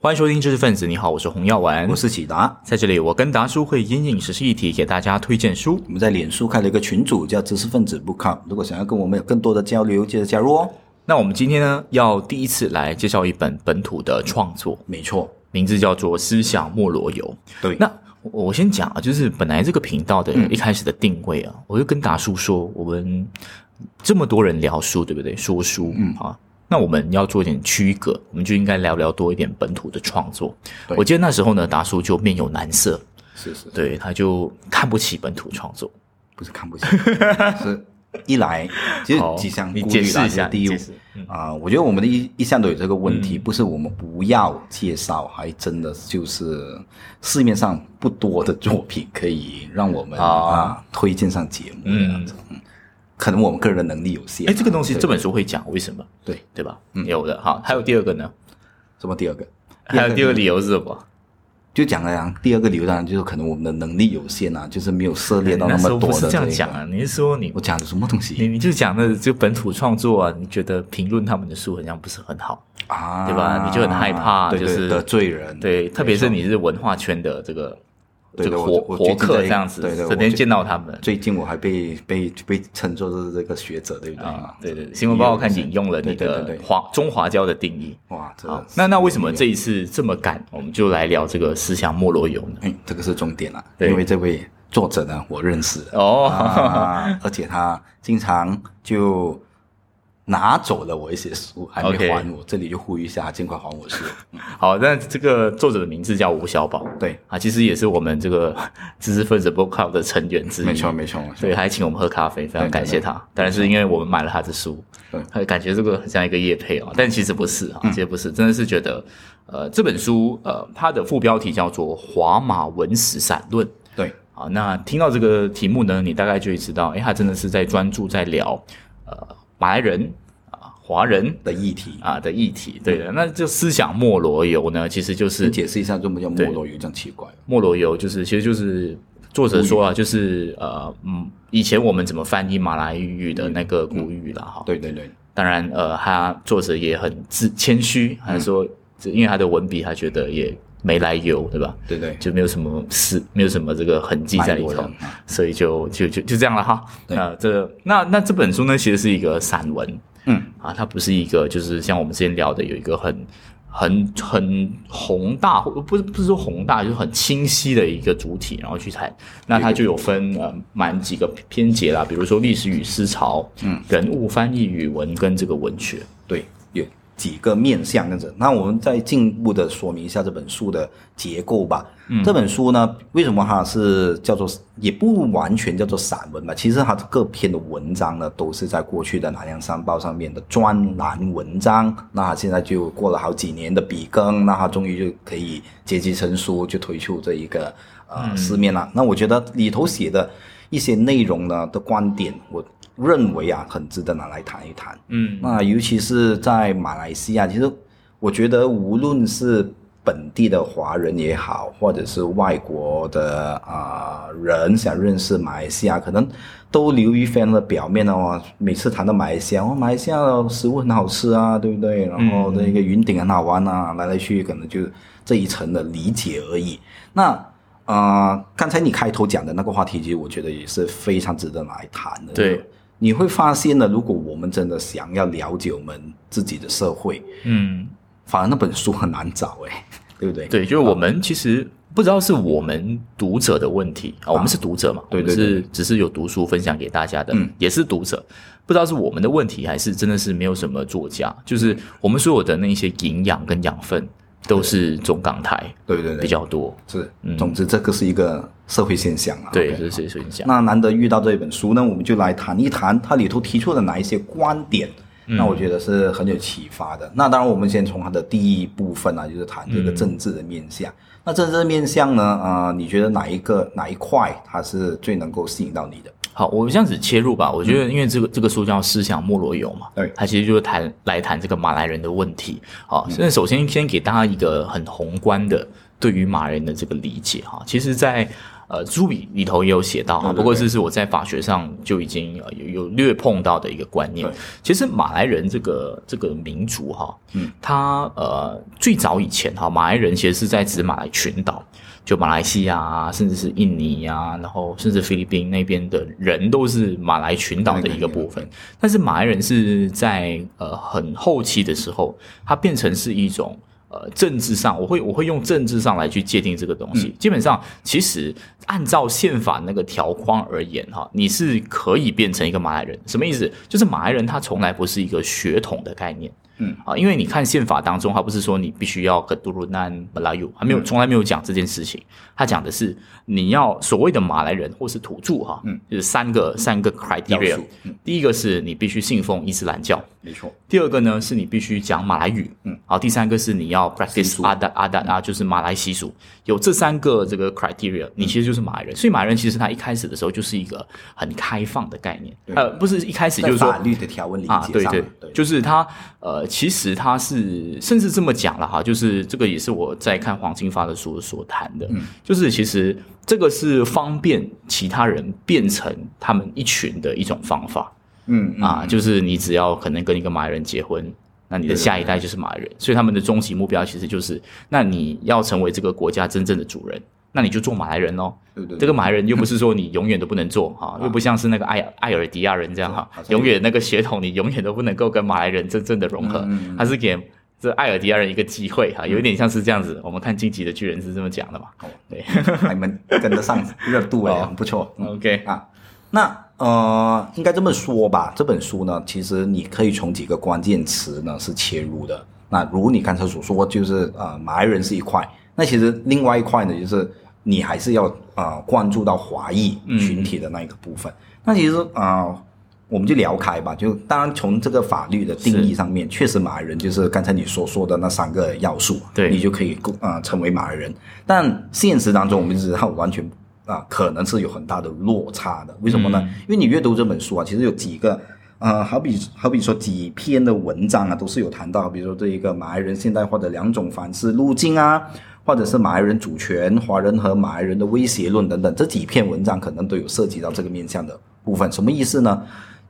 欢迎收听知识分子，你好，我是洪耀文，我是启达，在这里我跟达叔会因应时事议题给大家推荐书。我们在脸书开了一个群组，叫知识分子不靠。如果想要跟我们有更多的交流，记得加入哦。那我们今天呢，要第一次来介绍一本本土的创作，没错，名字叫做《思想莫罗游》。对，那我我先讲啊，就是本来这个频道的一开始的定位啊，我就跟达叔说，我们这么多人聊书，对不对？说书，嗯啊。那我们要做一点区隔，我们就应该聊聊多一点本土的创作。我记得那时候呢，达叔就面有难色，是是，对，他就看不起本土创作，不是看不起，是一来其实几项顾虑啦。第一啊，我觉得我们的一一向都有这个问题，不是我们不要介绍，还真的就是市面上不多的作品可以让我们啊推荐上节目。嗯。可能我们个人的能力有限。哎，这个东西这本书会讲为什么？对对吧？嗯，有的。好，还有第二个呢？什么第二个？还有第二个理由是什么？就讲了呀。第二个理由当然就是可能我们的能力有限啊，就是没有涉猎到那么多的。不是这样讲啊？你是说你我讲的什么东西？你你就讲的就本土创作啊？你觉得评论他们的书好像不是很好啊？对吧？你就很害怕，就是得罪人。对，特别是你是文化圈的这个。这个活活客这样子，整天见到他们。最近我还被被被称作是这个学者，对不对？啊，对对。新闻报告看引用了你的华中华教的定义。哇，好。那那为什么这一次这么赶？我们就来聊这个思想莫罗游呢？哎，这个是重点了，因为这位作者呢，我认识哦，而且他经常就。拿走了我一些书，还没还我，这里就呼吁一下，尽快还我书。好，那这个作者的名字叫吴小宝，对。啊，其实也是我们这个 知识分子 book club 的成员之一，没错没错，所以还请我们喝咖啡，非常感谢他。但是因为我们买了他的书，对，感觉这个很像一个叶配啊，但其实不是啊，其实不是，真的是觉得，呃，这本书呃，它的副标题叫做《华马文史散论》，对。啊，那听到这个题目呢，你大概就会知道，哎，他真的是在专注在聊，呃。马来人啊，华人的议题啊的议题，对的，那就思想莫罗游呢，其实就是解释一下，为什么叫莫罗游这样奇怪？莫罗游就是，其实就是作者说啊，就是呃，嗯，以前我们怎么翻译马来语的那个古语了哈？对对对，当然呃，他作者也很自谦虚，还说，因为他的文笔，他觉得也。没来由，对吧？对对，就没有什么事，没有什么这个痕迹在里头，所以就就就就这样了哈。啊，这那那这本书呢，其实是一个散文，嗯啊，它不是一个就是像我们之前聊的有一个很很很宏大，不是不是说宏大，就是很清晰的一个主体，然后去谈。那它就有分呃蛮几个篇节啦，比如说历史与思潮，嗯，人物翻译语文跟这个文学，对。几个面向这样子，那我们再进一步的说明一下这本书的结构吧。这本书呢，为什么它是叫做也不完全叫做散文吧？其实它各篇的文章呢，都是在过去的《南洋商报》上面的专栏文章。那现在就过了好几年的笔耕，那它终于就可以结集成书，就推出这一个呃市面了。那我觉得里头写的一些内容呢的观点，我。认为啊，很值得拿来谈一谈。嗯，那尤其是在马来西亚，其实我觉得无论是本地的华人也好，或者是外国的啊人想认识马来西亚，可能都流于非常的表面哦。每次谈到马来西亚，哦，马来西亚的食物很好吃啊，对不对？然后那个云顶很好玩啊，来来去去可能就这一层的理解而已。那啊，刚才你开头讲的那个话题，其实我觉得也是非常值得来谈的。对。你会发现呢，如果我们真的想要了解我们自己的社会，嗯，反而那本书很难找，哎，对不对？对，就是我们其实不知道是我们读者的问题啊，我们是读者嘛，对对是只是有读书分享给大家的，嗯，也是读者，不知道是我们的问题，还是真的是没有什么作家，就是我们所有的那些营养跟养分。都是中港台，对对对，比较多。是。总之，这个是一个社会现象啊。对，这是社会现象。那难得遇到这一本书那，我们就来谈一谈它里头提出的哪一些观点。那我觉得是很有启发的。那当然，我们先从它的第一部分呢，就是谈这个政治的面相。那政治面向呢，啊，你觉得哪一个哪一块它是最能够吸引到你的？好，我们这样子切入吧。我觉得，因为这个这个书叫《思想莫罗游》嘛，对，它其实就是谈来谈这个马来人的问题。好，那首先先给大家一个很宏观的对于马来人的这个理解哈。其实，在呃，朱笔里头也有写到哈，不过这是我在法学上就已经有有略碰到的一个观念。其实马来人这个这个民族哈，嗯，他呃最早以前哈，马来人其实是在指马来群岛，就马来西亚啊，甚至是印尼啊，然后甚至菲律宾那边的人都是马来群岛的一个部分。但是马来人是在呃很后期的时候，它变成是一种。呃，政治上，我会我会用政治上来去界定这个东西。基本上，其实按照宪法那个条框而言，哈，你是可以变成一个马来人。什么意思？就是马来人他从来不是一个血统的概念。嗯啊，因为你看宪法当中，他不是说你必须要跟杜鲁南马拉尤，还没有从来没有讲这件事情。他讲的是你要所谓的马来人或是土著哈，嗯，就是三个三个 criteria。第一个是你必须信奉伊斯兰教，没错。第二个呢是你必须讲马来语，嗯，好。第三个是你要 practice 阿达阿达啊，就是马来习俗。有这三个这个 criteria，你其实就是马来人。所以马来人其实他一开始的时候就是一个很开放的概念，呃，不是一开始就是说法律的条文理解上，对对，就是他呃。其实他是甚至这么讲了哈，就是这个也是我在看黄金发的书所谈的，就是其实这个是方便其他人变成他们一群的一种方法，嗯啊，就是你只要可能跟一个马来人结婚，那你的下一代就是马来人，所以他们的终极目标其实就是，那你要成为这个国家真正的主人。那你就做马来人喽，这个马来人又不是说你永远都不能做 哈，又不像是那个艾艾尔迪亚人这样哈，永远那个血统你永远都不能够跟马来人真正的融合，他是给这艾尔迪亚人一个机会哈，有一点像是这样子。我们看晋级的巨人是这么讲的嘛？对，你们跟得上热度哎，很 不错。OK 啊，那呃，应该这么说吧，这本书呢，其实你可以从几个关键词呢是切入的。那如你刚才所说，就是呃，马来人是一块。那其实另外一块呢，就是你还是要啊关注到华裔群体的那一个部分。那其实啊，我们就聊开吧。就当然从这个法律的定义上面，确实马来人就是刚才你所说的那三个要素，对你就可以啊成为马来人。但现实当中，我们知道完全啊可能是有很大的落差的。为什么呢？因为你阅读这本书啊，其实有几个啊，好比好比说几篇的文章啊，都是有谈到，比如说这一个马来人现代化的两种方式路径啊。或者是马来人主权、华人和马来人的威胁论等等，这几篇文章可能都有涉及到这个面向的部分。什么意思呢？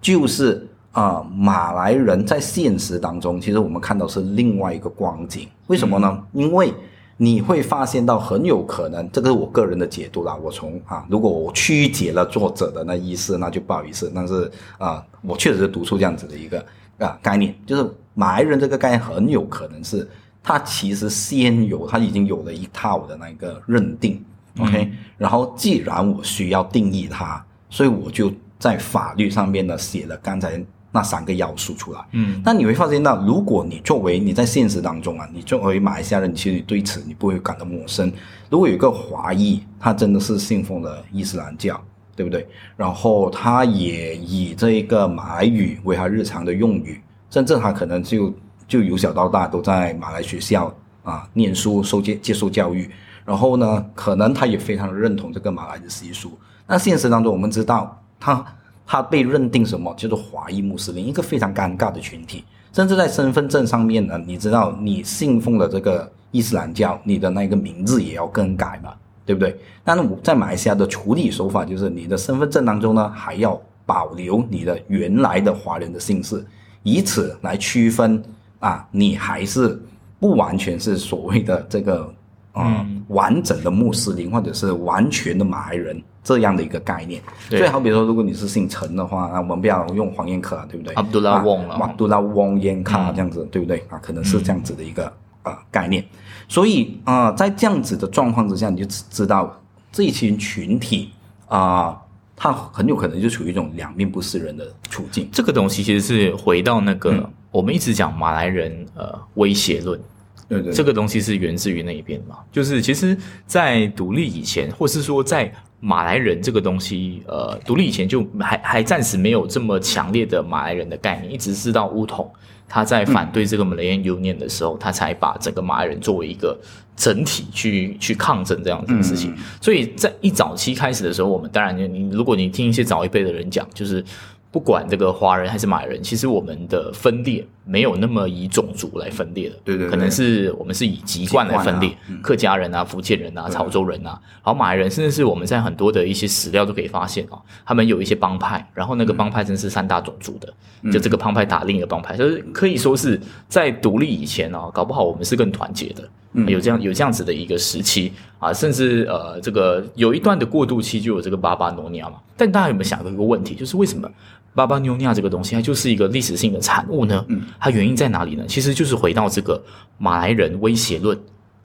就是啊，马来人在现实当中，其实我们看到是另外一个光景。为什么呢？因为你会发现到很有可能，这个是我个人的解读啦。我从啊，如果我曲解了作者的那意思，那就不好意思。但是啊，我确实是读出这样子的一个啊概念，就是马来人这个概念很有可能是。他其实先有，他已经有了一套的那个认定，OK。然后既然我需要定义它，所以我就在法律上面呢写了刚才那三个要素出来。嗯，那你会发现到，如果你作为你在现实当中啊，你作为马来西亚人，其实你对此你不会感到陌生。如果有一个华裔，他真的是信奉了伊斯兰教，对不对？然后他也以这一个马来语为他日常的用语，甚至他可能就。就由小到大都在马来学校啊念书、受接接受教育，然后呢，可能他也非常认同这个马来的习俗。那现实当中，我们知道他他被认定什么叫做华裔穆斯林，一个非常尴尬的群体。甚至在身份证上面呢，你知道你信奉了这个伊斯兰教，你的那个名字也要更改嘛，对不对？但是我在马来西亚的处理手法就是，你的身份证当中呢，还要保留你的原来的华人的姓氏，以此来区分。啊，你还是不完全是所谓的这个嗯完整的穆斯林，或者是完全的马来人这样的一个概念。最好比说，如果你是姓陈的话，那我们不要用黄彦可，对不对？阿杜拉翁了，阿杜拉翁彦卡这样子，对不对？啊，可能是这样子的一个啊概念。所以啊，在这样子的状况之下，你就知道这一群群体啊。他很有可能就处于一种两面不是人的处境。这个东西其实是回到那个我们一直讲马来人呃威胁论，对对，这个东西是源自于那一边嘛。就是其实，在独立以前，或是说在马来人这个东西呃独立以前，就还还暂时没有这么强烈的马来人的概念，一直是到乌统。他在反对这个 Malayan Union 的时候，他才把整个马来人作为一个整体去去抗争这样子的事情。所以在一早期开始的时候，我们当然你如果你听一些早一辈的人讲，就是不管这个华人还是马来人，其实我们的分裂没有那么以种族来分裂的，对对，可能是我们是以籍贯来分裂，客家人啊、福建人啊、潮州人啊，然后马来人，甚至是我们在很多的一些史料都可以发现啊，他们有一些帮派，然后那个帮派真是三大种族的，就这个帮派打另一个帮派，就是可以说是在独立以前啊，搞不好我们是更团结的，有这样有这样子的一个时期啊，甚至呃这个有一段的过渡期就有这个巴巴诺尼亚嘛，但大家有没有想过一个问题，就是为什么？巴巴纽尼亚这个东西，它就是一个历史性的产物呢。嗯，它原因在哪里呢？其实就是回到这个马来人威胁论，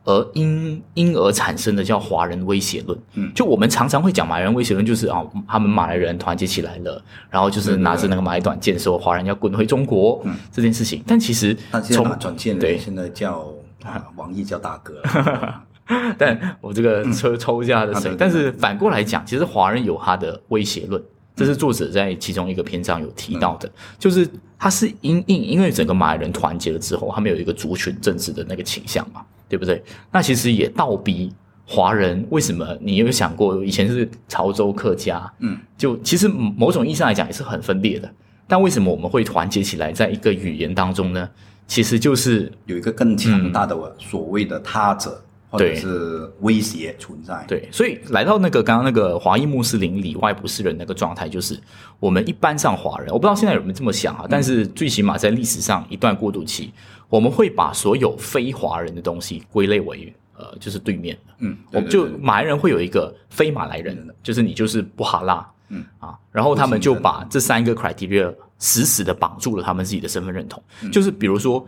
而因因而产生的叫华人威胁论。嗯，就我们常常会讲马来人威胁论，就是啊，他们马来人团结起来了，然后就是拿着那个马来短剑说华人要滚回中国这件事情。但其实，从短剑对现在叫 啊，王毅叫大哥。但我这个抽抽一下的声音，但是反过来讲，其实华人有他的威胁论。这是作者在其中一个篇章有提到的，就是他是因因因为整个马来人团结了之后，他们有一个族群政治的那个倾向嘛，对不对？那其实也倒逼华人为什么？你有想过以前是潮州客家，嗯，就其实某种意义上来讲也是很分裂的，但为什么我们会团结起来在一个语言当中呢？其实就是有一个更强大的所谓的他者。对，是威胁存在。对，所以来到那个刚刚那个华裔穆斯林里外不是人那个状态，就是我们一般上华人，我不知道现在有没有这么想啊。但是最起码在历史上一段过渡期，我们会把所有非华人的东西归类为呃，就是对面的。嗯，我们就马来人会有一个非马来人，就是你就是不哈拉。嗯啊，然后他们就把这三个 criteria 死死的绑住了他们自己的身份认同。就是比如说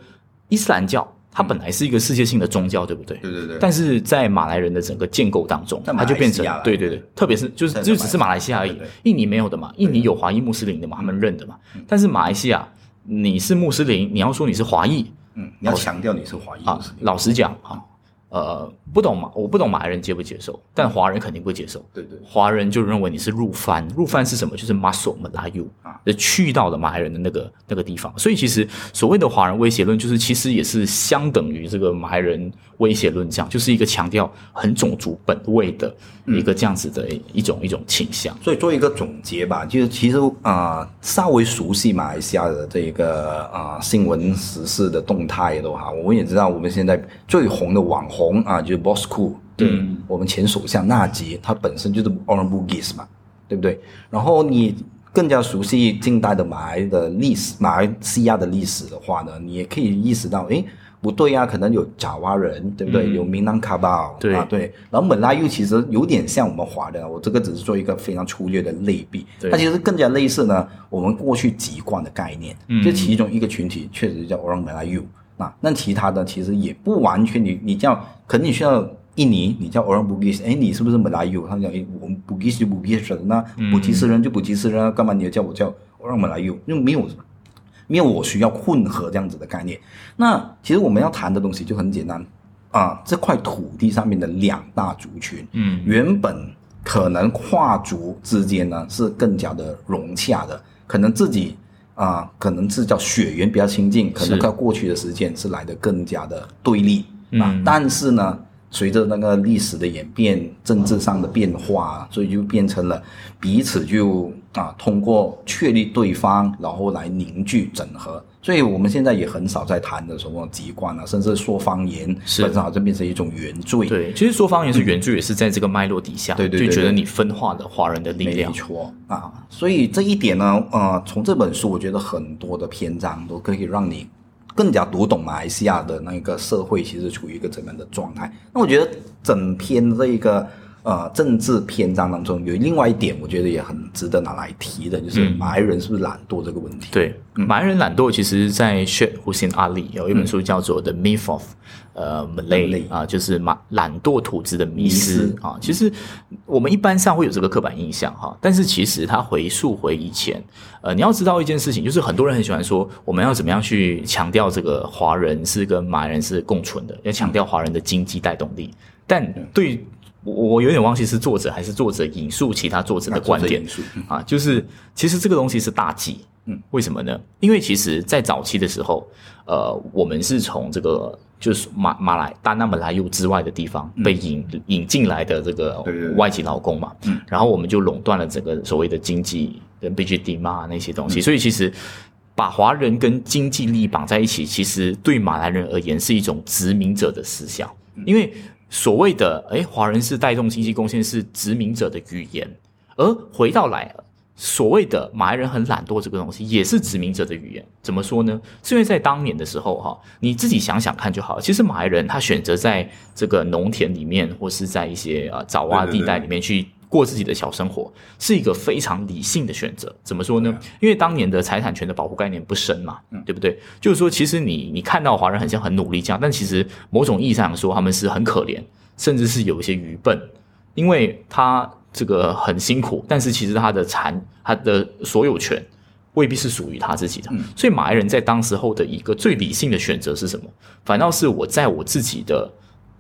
伊斯兰教。它本来是一个世界性的宗教，对不对？对对对。但是在马来人的整个建构当中，它就变成对对对，特别是就是就只是马来西亚而已。印尼没有的嘛，印尼有华裔穆斯林的嘛，他们认的嘛。但是马来西亚，你是穆斯林，你要说你是华裔，嗯，你要强调你是华裔啊。老实讲啊。呃，不懂嘛？我不懂马来人接不接受，但华人肯定不接受。对对，华人就认为你是入番，入番是什么？就是 muscle 马拉 u 啊，去到了马来人的那个那个地方。所以其实所谓的华人威胁论，就是其实也是相等于这个马来人威胁论，这样就是一个强调很种族本位的一个这样子的一种一种倾向。所以做一个总结吧，就是其实啊，稍微熟悉马来西亚的这个啊新闻时事的动态的话，我们也知道我们现在最红的网红。红啊，就是 Boss Cool，对，我们前首相纳吉，他本身就是 Orang Bugis 嘛，对不对？然后你更加熟悉近代的马来的历史，马来西亚的历史的话呢，你也可以意识到，诶，不对啊，可能有爪哇人，对不对？有闽南卡巴，对啊，对。然后本拉又其实有点像我们华人，我这个只是做一个非常粗略的类比，它其实更加类似呢，我们过去籍贯的概念，这其中一个群体确实叫 Orang Melayu。那那其他的其实也不完全，你你叫，可能你需要印尼，你叫 Orang Bugis，哎，你是不是马来语？他讲，哎，我们 Bugis 就 Bugis 那普吉斯人就普吉斯人，干嘛你要叫我叫 Orang 马来语？因为没有没有我需要混合这样子的概念。那其实我们要谈的东西就很简单啊，这块土地上面的两大族群，嗯，原本可能跨族之间呢是更加的融洽的，可能自己。啊，可能是叫血缘比较亲近，可能在过去的时间是来的更加的对立啊。但是呢，随着那个历史的演变、政治上的变化，所以就变成了彼此就啊，通过确立对方，然后来凝聚整合。所以我们现在也很少在谈的什么籍贯啊，甚至说方言，是本身好像变成一种原罪。对，其实说方言是原罪，也是在这个脉络底下，对对，就觉得你分化的华人的力量。没错啊，所以这一点呢，呃，从这本书，我觉得很多的篇章都可以让你更加读懂马来西亚的那个社会，其实处于一个怎样的状态。那我觉得整篇这一个。呃，政治篇章当中有另外一点，我觉得也很值得拿来提的，就是马来人是不是懒惰这个问题。对，马来人懒惰，其实，在 Sheikh Hussein Ali 有一本书叫做《The Myth of 呃 Malay》啊，就是马懒惰土子的迷失啊。其实我们一般上会有这个刻板印象哈，但是其实他回溯回以前，呃，你要知道一件事情，就是很多人很喜欢说，我们要怎么样去强调这个华人是跟马来人是共存的，要强调华人的经济带动力，但对。我我有点忘记是作者还是作者引述其他作者的观点啊，就是其实这个东西是大忌，嗯，为什么呢？因为其实，在早期的时候，呃，我们是从这个就是马马来大那马来尤之外的地方被引引进来的这个外籍劳工嘛，嗯，然后我们就垄断了整个所谓的经济跟 BGD 嘛那些东西，所以其实把华人跟经济利益绑在一起，其实对马来人而言是一种殖民者的思想，因为所谓的哎，华人是带动经济贡献，是殖民者的语言，而回到来。所谓的马来人很懒惰这个东西，也是殖民者的语言。怎么说呢？是因为在当年的时候，哈，你自己想想看就好。其实马来人他选择在这个农田里面，或是在一些啊沼洼地带里面去过自己的小生活，是一个非常理性的选择。怎么说呢？因为当年的财产权的保护概念不深嘛，对不对？就是说，其实你你看到华人很像很努力这样，但其实某种意义上说，他们是很可怜，甚至是有一些愚笨，因为他。这个很辛苦，但是其实他的产，他的所有权未必是属于他自己的。所以马来人在当时候的一个最理性的选择是什么？反倒是我在我自己的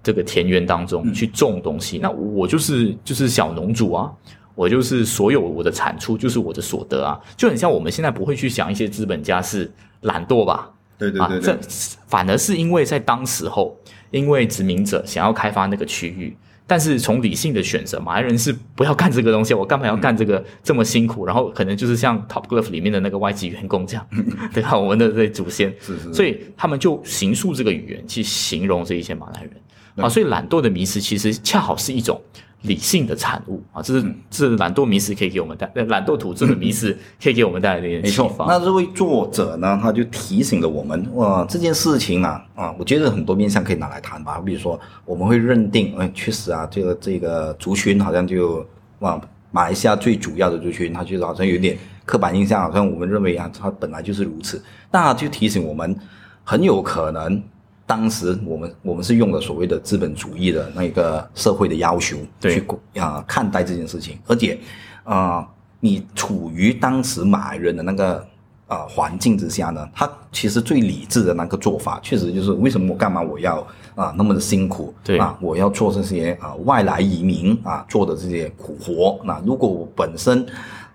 这个田园当中去种东西，那我就是就是小农主啊，我就是所有我的产出就是我的所得啊，就很像我们现在不会去想一些资本家是懒惰吧？对对对，这反而是因为在当时候，因为殖民者想要开发那个区域。但是从理性的选择，马来人是不要干这个东西，我干嘛要干这个这么辛苦？然后可能就是像 Top Glove 里面的那个外籍员工这样，对吧？我们的这祖先，是是所以他们就形塑这个语言去形容这一些马来人啊。所以懒惰的迷失其实恰好是一种。理性的产物啊，这是这是懒惰迷失可以给我们带，懒惰土著的迷失可以给我们带来的一些启发。那这位作者呢，他就提醒了我们，哇，这件事情啊，啊，我觉得很多面向可以拿来谈吧。比如说，我们会认定，哎，确实啊，这个这个族群好像就哇，马来西亚最主要的族群，他觉得好像有点刻板印象，好像我们认为啊，他本来就是如此。那就提醒我们，很有可能。当时我们我们是用了所谓的资本主义的那个社会的要求去啊看待这件事情，而且啊，你处于当时马来人的那个啊环境之下呢，他其实最理智的那个做法，确实就是为什么我干嘛我要啊那么的辛苦，对啊，我要做这些啊外来移民啊做的这些苦活，那如果我本身。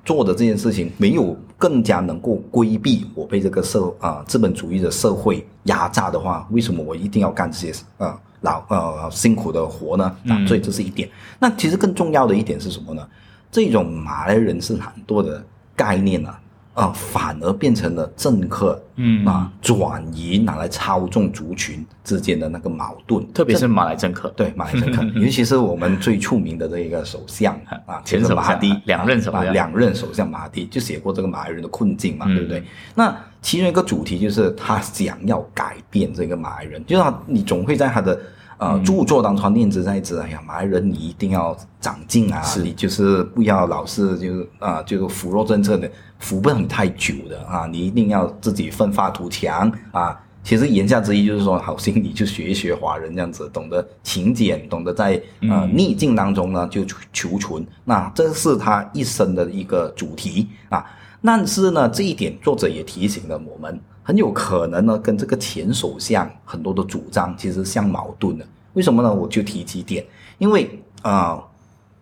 做的这件事情没有更加能够规避我被这个社啊资本主义的社会压榨的话，为什么我一定要干这些啊劳呃辛苦的活呢？啊，所以这是一点。那其实更重要的一点是什么呢？这种马来人是很多的概念呢。啊，反而变成了政客，嗯啊，转移拿来操纵族群之间的那个矛盾，特别是马来政客，对马来政客，尤其是我们最出名的这一个首相 啊，前首相两任首相，两任首相马哈蒂就写过这个马来人的困境嘛，对不对？那其中一个主题就是他想要改变这个马来人，就是你总会在他的。呃，著作当中念之在之，哎呀，马来人你一定要长进啊，你就是不要老是就是啊，就是扶弱政策的扶不了你太久的啊，你一定要自己奋发图强啊。其实言下之意就是说，好心你就学一学华人这样子，懂得勤俭，懂得在呃逆境当中呢就求存，那这是他一生的一个主题啊。但是呢，这一点作者也提醒了我们。很有可能呢，跟这个前首相很多的主张其实相矛盾的。为什么呢？我就提几点。因为啊，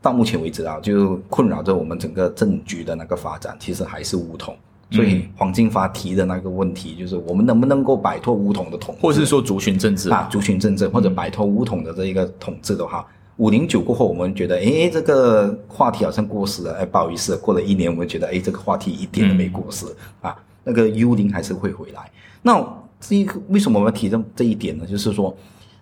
到目前为止啊，就困扰着我们整个政局的那个发展，其实还是乌统。所以黄金发提的那个问题，就是我们能不能够摆脱乌统的统，或者是说族群政治啊，族群政治或者摆脱乌统的这一个统治的话，五零九过后，我们觉得，哎，这个话题好像过时了。哎，不好意思，过了一年，我们觉得，哎，这个话题一点都没过时啊。那个幽灵还是会回来。那这一个为什么我们提这这一点呢？就是说，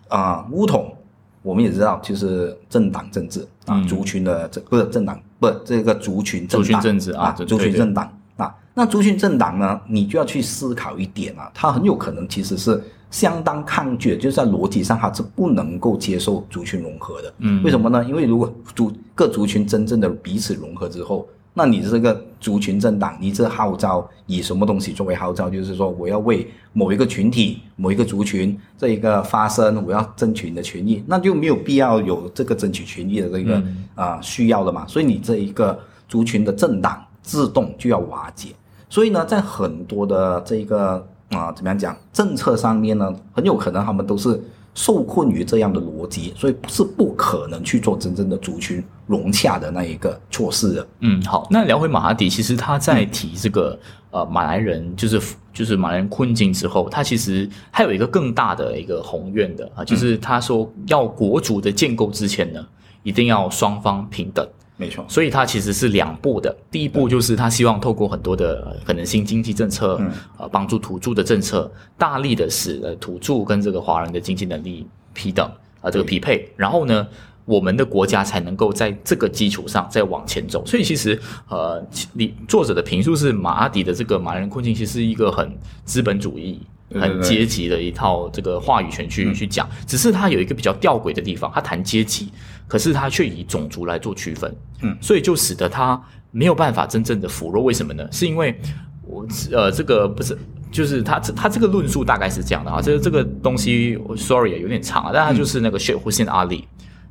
啊，乌统我们也知道，就是政党政治啊，族群的这不是政党，不这个族群政治啊，族群政党啊。那族群政党呢，你就要去思考一点啊，它很有可能其实是相当抗拒，就是在逻辑上它是不能够接受族群融合的。嗯，为什么呢？因为如果族各族群真正的彼此融合之后。那你这个族群政党，你这号召以什么东西作为号召？就是说，我要为某一个群体、某一个族群这一个发声，我要争取你的权益，那就没有必要有这个争取权益的这个啊需要了嘛。所以你这一个族群的政党自动就要瓦解。所以呢，在很多的这个啊怎么样讲政策上面呢，很有可能他们都是。受困于这样的逻辑，所以是不可能去做真正的族群融洽的那一个措施的。嗯，好，那聊回马哈迪，其实他在提这个呃马来人就是就是马来人困境之后，他其实还有一个更大的一个宏愿的啊，就是他说要国主的建构之前呢，一定要双方平等没错。所以它其实是两步的，第一步就是他希望透过很多的可能性经济政策，呃，帮助土著的政策，大力的使呃土著跟这个华人的经济能力平等啊，这个匹配，然后呢。我们的国家才能够在这个基础上再往前走，所以其实，呃，你作者的评述是马阿迪的这个马来人困境，其实是一个很资本主义、很阶级的一套这个话语权去去讲。只是他有一个比较吊诡的地方，他谈阶级，可是他却以种族来做区分，嗯，所以就使得他没有办法真正的腐弱。为什么呢？是因为我呃，这个不是，就是他这他这个论述大概是这样的啊，这个这个东西，sorry 有点长啊，但他就是那个 Sheikh Hussein Ali。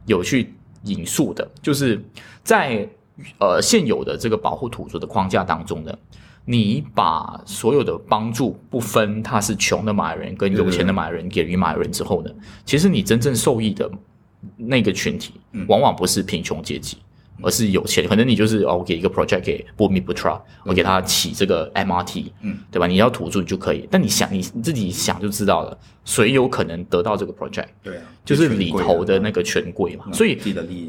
有去引述的，就是在呃现有的这个保护土著的框架当中呢，你把所有的帮助不分他是穷的马来人跟有钱的马来人给予马来人之后呢，其实你真正受益的那个群体，往往不是贫穷阶级。而是有钱，可能你就是哦，我给一个 project 给 Bumi Putra，我给他起这个 MRT，嗯，对吧？你要土著就可以，但你想你自己想就知道了，谁有可能得到这个 project？对啊，就是里头的那个权贵嘛。所以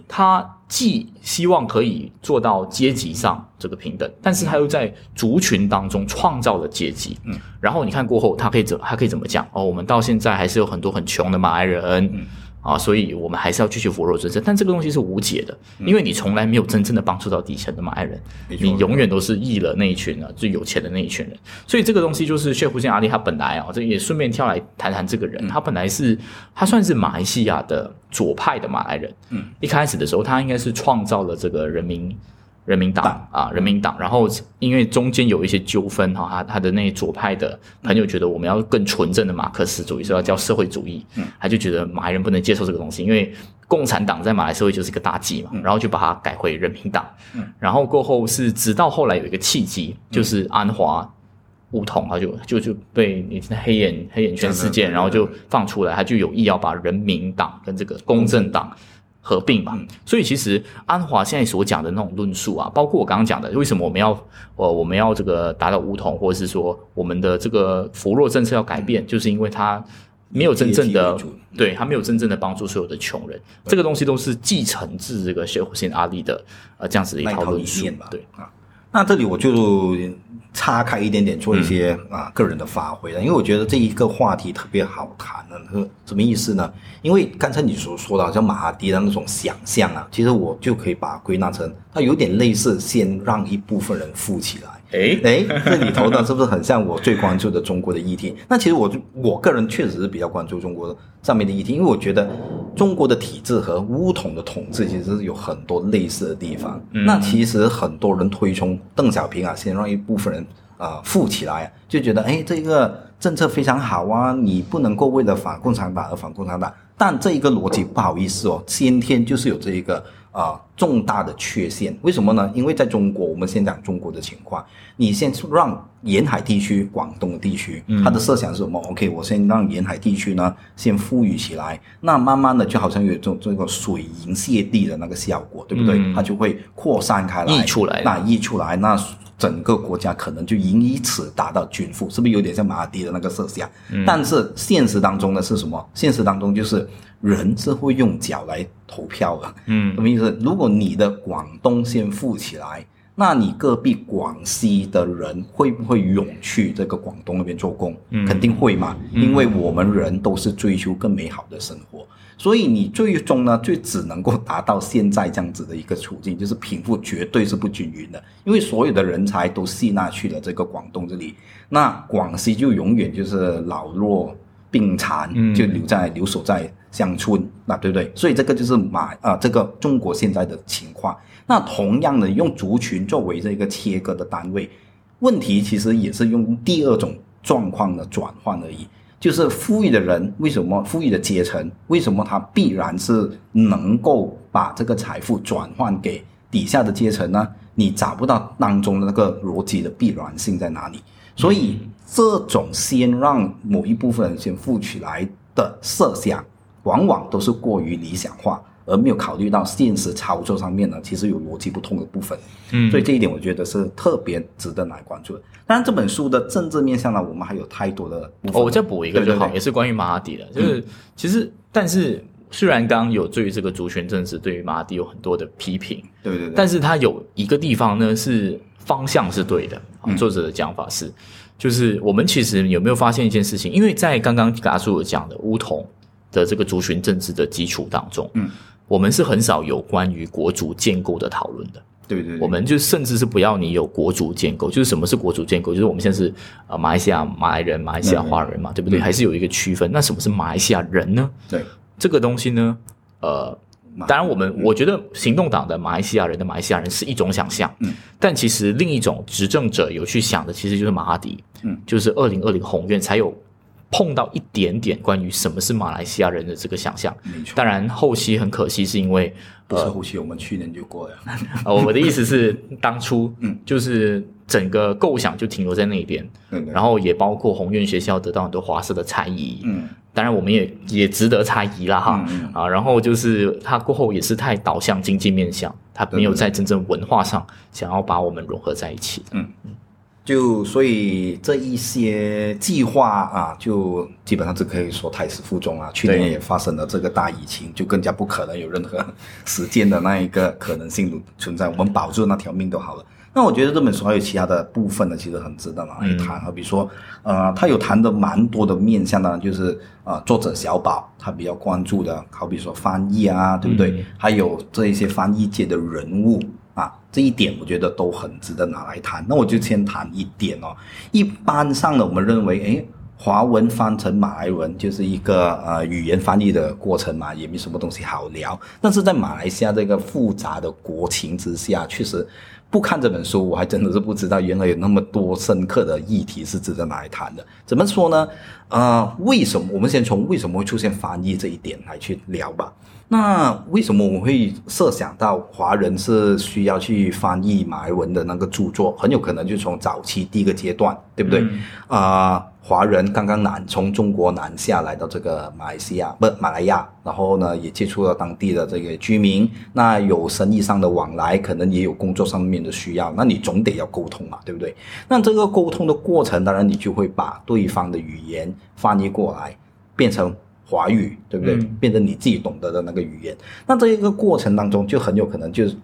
他既希望可以做到阶级上这个平等，但是他又在族群当中创造了阶级。嗯，然后你看过后，他可以怎他可以怎么讲？哦，我们到现在还是有很多很穷的马来人。啊，所以我们还是要继续扶弱尊生，但这个东西是无解的，因为你从来没有真正的帮助到底层的马来人，你永远都是益了那一群啊最有钱的那一群人。所以这个东西就是谢胡线阿里，他本来啊，这也顺便跳来谈谈这个人，他本来是他算是马来西亚的左派的马来人，嗯，一开始的时候他应该是创造了这个人民。人民党啊，人民党，然后因为中间有一些纠纷哈，他他的那左派的朋友觉得我们要更纯正的马克思主义，说要叫社会主义，他就觉得马来人不能接受这个东西，因为共产党在马来社会就是一个大忌嘛，然后就把它改回人民党，然后过后是直到后来有一个契机，就是安华梧桐他就就就被你黑眼黑眼圈事件，然后就放出来，他就有意要把人民党跟这个公正党。合并嘛，所以其实安华现在所讲的那种论述啊，包括我刚刚讲的，为什么我们要呃我们要这个达到梧桐，或者是说我们的这个扶弱政策要改变，就是因为它没有真正的对，他没有真正的帮助所有的穷人，这个东西都是继承自这个谢普辛阿里的呃这样子的一套论述吧，对。啊。那这里我就岔开一点点做一些啊个人的发挥了，因为我觉得这一个话题特别好谈呢。什么意思呢？因为刚才你所说的，像马哈迪的那种想象啊，其实我就可以把归纳成，它有点类似先让一部分人富起来。哎哎，这里头呢，是不是很像我最关注的中国的议题？那其实我我个人确实是比较关注中国上面的议题，因为我觉得中国的体制和乌统的统治其实是有很多类似的地方。那其实很多人推崇邓小平啊，先让一部分人啊富起来，就觉得哎，这个政策非常好啊，你不能够为了反共产党而反共产党。但这一个逻辑不好意思哦，先天就是有这一个。啊，重大的缺陷，为什么呢？因为在中国，我们先讲中国的情况，你先让沿海地区、广东地区，它的设想是什么？OK，我先让沿海地区呢先富裕起来，那慢慢的就好像有这种这个水银泻地的那个效果，对不对？它就会扩散开来，溢出来，那溢出来，那整个国家可能就因此达到均富，是不是有点像马尔蒂的那个设想？但是现实当中呢是什么？现实当中就是。人是会用脚来投票的，嗯，什么意思？如果你的广东先富起来，那你隔壁广西的人会不会涌去这个广东那边做工？嗯，肯定会嘛，因为我们人都是追求更美好的生活，所以你最终呢，就只能够达到现在这样子的一个处境，就是贫富绝对是不均匀的，因为所有的人才都吸纳去了这个广东这里，那广西就永远就是老弱病残，就留在留守在。乡村，那对不对？所以这个就是马啊，这个中国现在的情况。那同样的，用族群作为这个切割的单位，问题其实也是用第二种状况的转换而已。就是富裕的人，为什么富裕的阶层，为什么他必然是能够把这个财富转换给底下的阶层呢？你找不到当中的那个逻辑的必然性在哪里？所以这种先让某一部分人先富起来的设想。往往都是过于理想化，而没有考虑到现实操作上面呢，其实有逻辑不通的部分。嗯，所以这一点我觉得是特别值得来关注的。当然，这本书的政治面向呢，我们还有太多的。哦，我再补一个就好，也是关于马哈迪的，就是其实，但是虽然刚刚有对于这个族群政治，对于马哈迪有很多的批评，对对对，但是他有一个地方呢是方向是对的。作者的讲法是，就是我们其实有没有发现一件事情？因为在刚刚达叔有讲的乌统的这个族群政治的基础当中，嗯，我们是很少有关于国族建构的讨论的。对对，我们就甚至是不要你有国族建构，就是什么是国族建构？就是我们现在是啊马来西亚马来人、马来西亚华人嘛，对不对？还是有一个区分。那什么是马来西亚人呢？对这个东西呢，呃，当然我们我觉得行动党的马来西亚人的马来西亚人是一种想象，嗯，但其实另一种执政者有去想的，其实就是马哈迪，嗯，就是二零二零红院才有。碰到一点点关于什么是马来西亚人的这个想象，没错。当然后期很可惜，是因为不是后期，我们去年就过了。我的意思是，当初 嗯，就是整个构想就停留在那边，然后也包括宏愿学校得到很多华社的猜疑，嗯，当然我们也也值得猜疑了哈。啊。然后就是他过后也是太导向经济面向，他没有在真正文化上想要把我们融合在一起，嗯。嗯。就所以这一些计划啊，就基本上只可以说胎死腹中啊。去年也发生了这个大疫情，就更加不可能有任何实践的那一个可能性存在。我们保住那条命都好了。那我觉得这本书还有其他的部分呢，其实很值得拿来谈。好比说，呃，他有谈的蛮多的面向呢，就是呃，作者小宝他比较关注的，好比说翻译啊，对不对？还有这一些翻译界的人物。啊，这一点我觉得都很值得拿来谈。那我就先谈一点哦。一般上呢，我们认为，诶，华文翻成马来文就是一个呃语言翻译的过程嘛，也没什么东西好聊。但是在马来西亚这个复杂的国情之下，确实不看这本书，我还真的是不知道原来有那么多深刻的议题是值得拿来谈的。怎么说呢？呃，为什么？我们先从为什么会出现翻译这一点来去聊吧。那为什么我们会设想到华人是需要去翻译马来文的那个著作？很有可能就从早期第一个阶段，对不对？啊，华人刚刚南从中国南下来到这个马来西亚，不马来亚，然后呢也接触了当地的这个居民，那有生意上的往来，可能也有工作上面的需要，那你总得要沟通嘛，对不对？那这个沟通的过程，当然你就会把对方的语言翻译过来，变成。华语对不对？变成你自己懂得的那个语言，那这一个过程当中就很有可能就是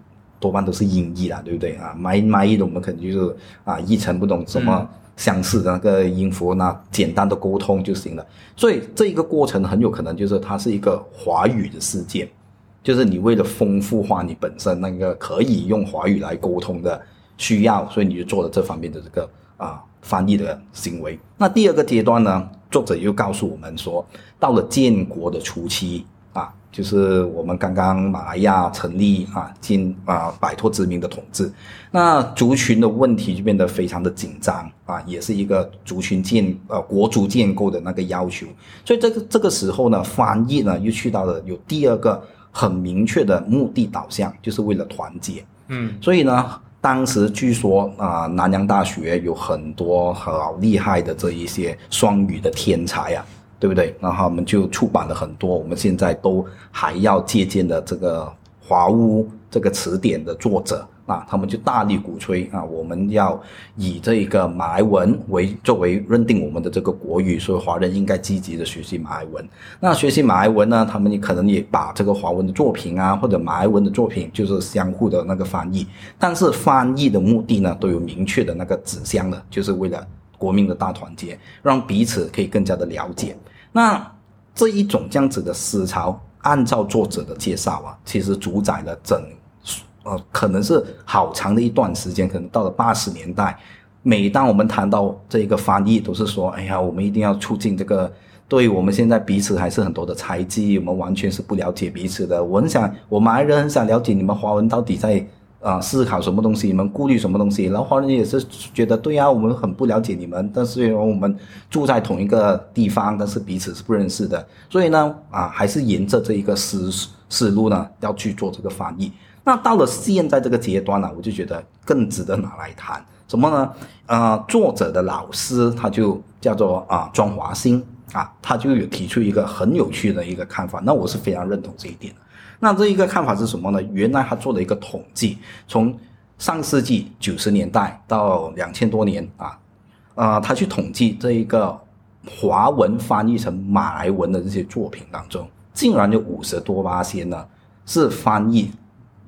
多半都是音译啦，对不对啊？买买译的我们可能就是啊一成不懂什么相似的那个音符，那简单的沟通就行了。所以这一个过程很有可能就是它是一个华语的世界，就是你为了丰富化你本身那个可以用华语来沟通的需要，所以你就做了这方面的这个啊翻译的行为。那第二个阶段呢？作者又告诉我们说，到了建国的初期啊，就是我们刚刚马来亚成立啊，进啊摆脱殖民的统治，那族群的问题就变得非常的紧张啊，也是一个族群建呃国族建构的那个要求。所以这个这个时候呢，翻译呢又去到了有第二个很明确的目的导向，就是为了团结。嗯，所以呢。当时据说啊，南洋大学有很多好厉害的这一些双语的天才啊，对不对？然后我们就出版了很多，我们现在都还要借鉴的这个华屋这个词典的作者。啊，他们就大力鼓吹啊，我们要以这个马来文为作为认定我们的这个国语，所以华人应该积极的学习马来文。那学习马来文呢，他们也可能也把这个华文的作品啊，或者马来文的作品，就是相互的那个翻译。但是翻译的目的呢，都有明确的那个指向的，就是为了国民的大团结，让彼此可以更加的了解。那这一种这样子的思潮，按照作者的介绍啊，其实主宰了整。呃，可能是好长的一段时间，可能到了八十年代，每当我们谈到这一个翻译，都是说，哎呀，我们一定要促进这个。对我们现在彼此还是很多的猜忌，我们完全是不了解彼此的。我很想，我马来人很想了解你们华文到底在啊思考什么东西，你们顾虑什么东西。然后华人也是觉得，对呀，我们很不了解你们，但是因为我们住在同一个地方，但是彼此是不认识的。所以呢，啊，还是沿着这一个思思路呢，要去做这个翻译。那到了现在这个阶段呢，我就觉得更值得拿来谈什么呢？呃，作者的老师他就叫做啊庄华兴啊，他就有提出一个很有趣的一个看法，那我是非常认同这一点的。那这一个看法是什么呢？原来他做了一个统计，从上世纪九十年代到两千多年啊，呃，他去统计这一个华文翻译成马来文的这些作品当中。竟然有五十多八仙呢是翻译，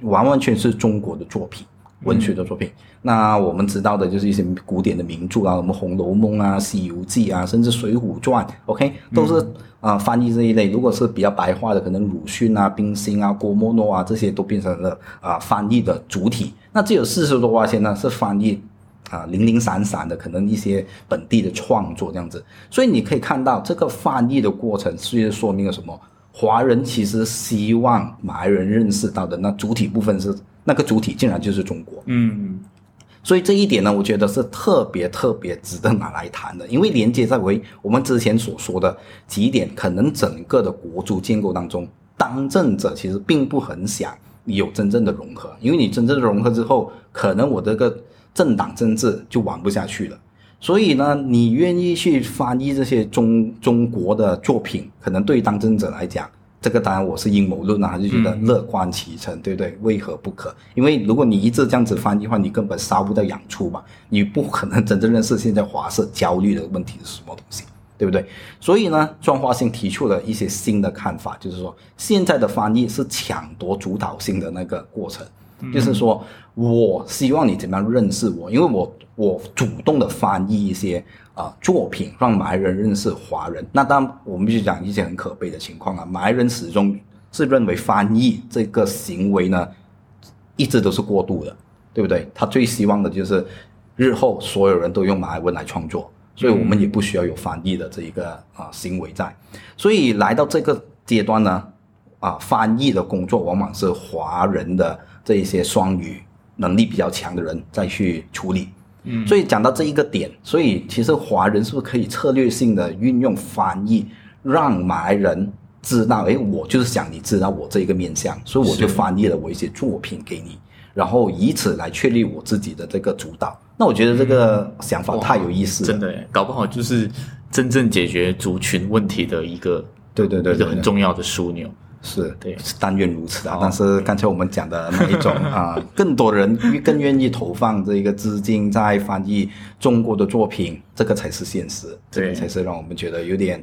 完完全是中国的作品。文学的作品，那我们知道的就是一些古典的名著啊，什么《红楼梦》啊、《西游记》啊，甚至《水浒传》，OK，都是啊翻译这一类。如果是比较白话的，可能鲁迅啊、冰心啊、郭沫若啊这些都变成了啊翻译的主体。那只有四十多块钱呢是翻译啊零零散散的，可能一些本地的创作这样子。所以你可以看到这个翻译的过程，是说明了什么？华人其实希望马来人认识到的那主体部分是。那个主体竟然就是中国，嗯，所以这一点呢，我觉得是特别特别值得拿来谈的，因为连接在为我们之前所说的几点，可能整个的国族建构当中，当政者其实并不很想有真正的融合，因为你真正的融合之后，可能我这个政党政治就玩不下去了，所以呢，你愿意去翻译这些中中国的作品，可能对当政者来讲。这个当然我是阴谋论啊，就觉得乐观其成，对不对？为何不可？因为如果你一直这样子翻译的话，你根本烧不到痒处嘛，你不可能真正认识现在华社焦虑的问题是什么东西，对不对？所以呢，庄华兴提出了一些新的看法，就是说现在的翻译是抢夺主导性的那个过程，就是说我希望你怎么样认识我，因为我我主动的翻译一些。啊，作品让马来人认识华人。那当然，我们必须讲一些很可悲的情况啊。马来人始终是认为翻译这个行为呢，一直都是过度的，对不对？他最希望的就是日后所有人都用马来文来创作，所以我们也不需要有翻译的这一个啊行为在。所以来到这个阶段呢，啊，翻译的工作往往是华人的这一些双语能力比较强的人再去处理。嗯，所以讲到这一个点，所以其实华人是不是可以策略性的运用翻译，让马来人知道，哎，我就是想你知道我这一个面相，所以我就翻译了我一些作品给你，然后以此来确立我自己的这个主导。那我觉得这个想法太有意思了，真的，搞不好就是真正解决族群问题的一个，对对对，一个很重要的枢纽。是对，但愿如此啊！但是刚才我们讲的那一种啊，更多人更愿意投放这个资金在翻译中国的作品，这个才是现实，这个才是让我们觉得有点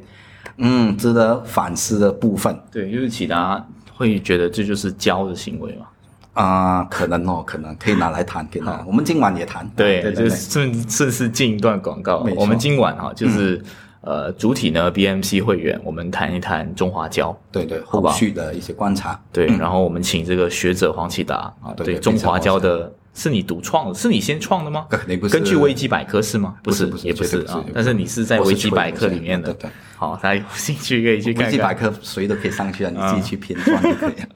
嗯值得反思的部分。对，就是其他会觉得这就是教的行为嘛？啊，可能哦，可能可以拿来谈，可以我们今晚也谈。对，就是顺顺势进一段广告。我们今晚哈就是。呃，主体呢，BMC 会员，我们谈一谈中华胶，对对，后续的一些观察，对，然后我们请这个学者黄启达啊，对，中华胶的是你独创的，是你先创的吗？肯定不是，根据维基百科是吗？不是，也不是啊，但是你是在维基百科里面的，对，好，大家有兴趣可以去看。维基百科谁都可以上去啊，你自己去拼 装就可以了。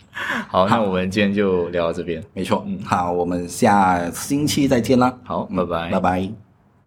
好，那我们今天就聊到这边，没错，嗯，好，我们下星期再见啦，好，拜拜，拜拜。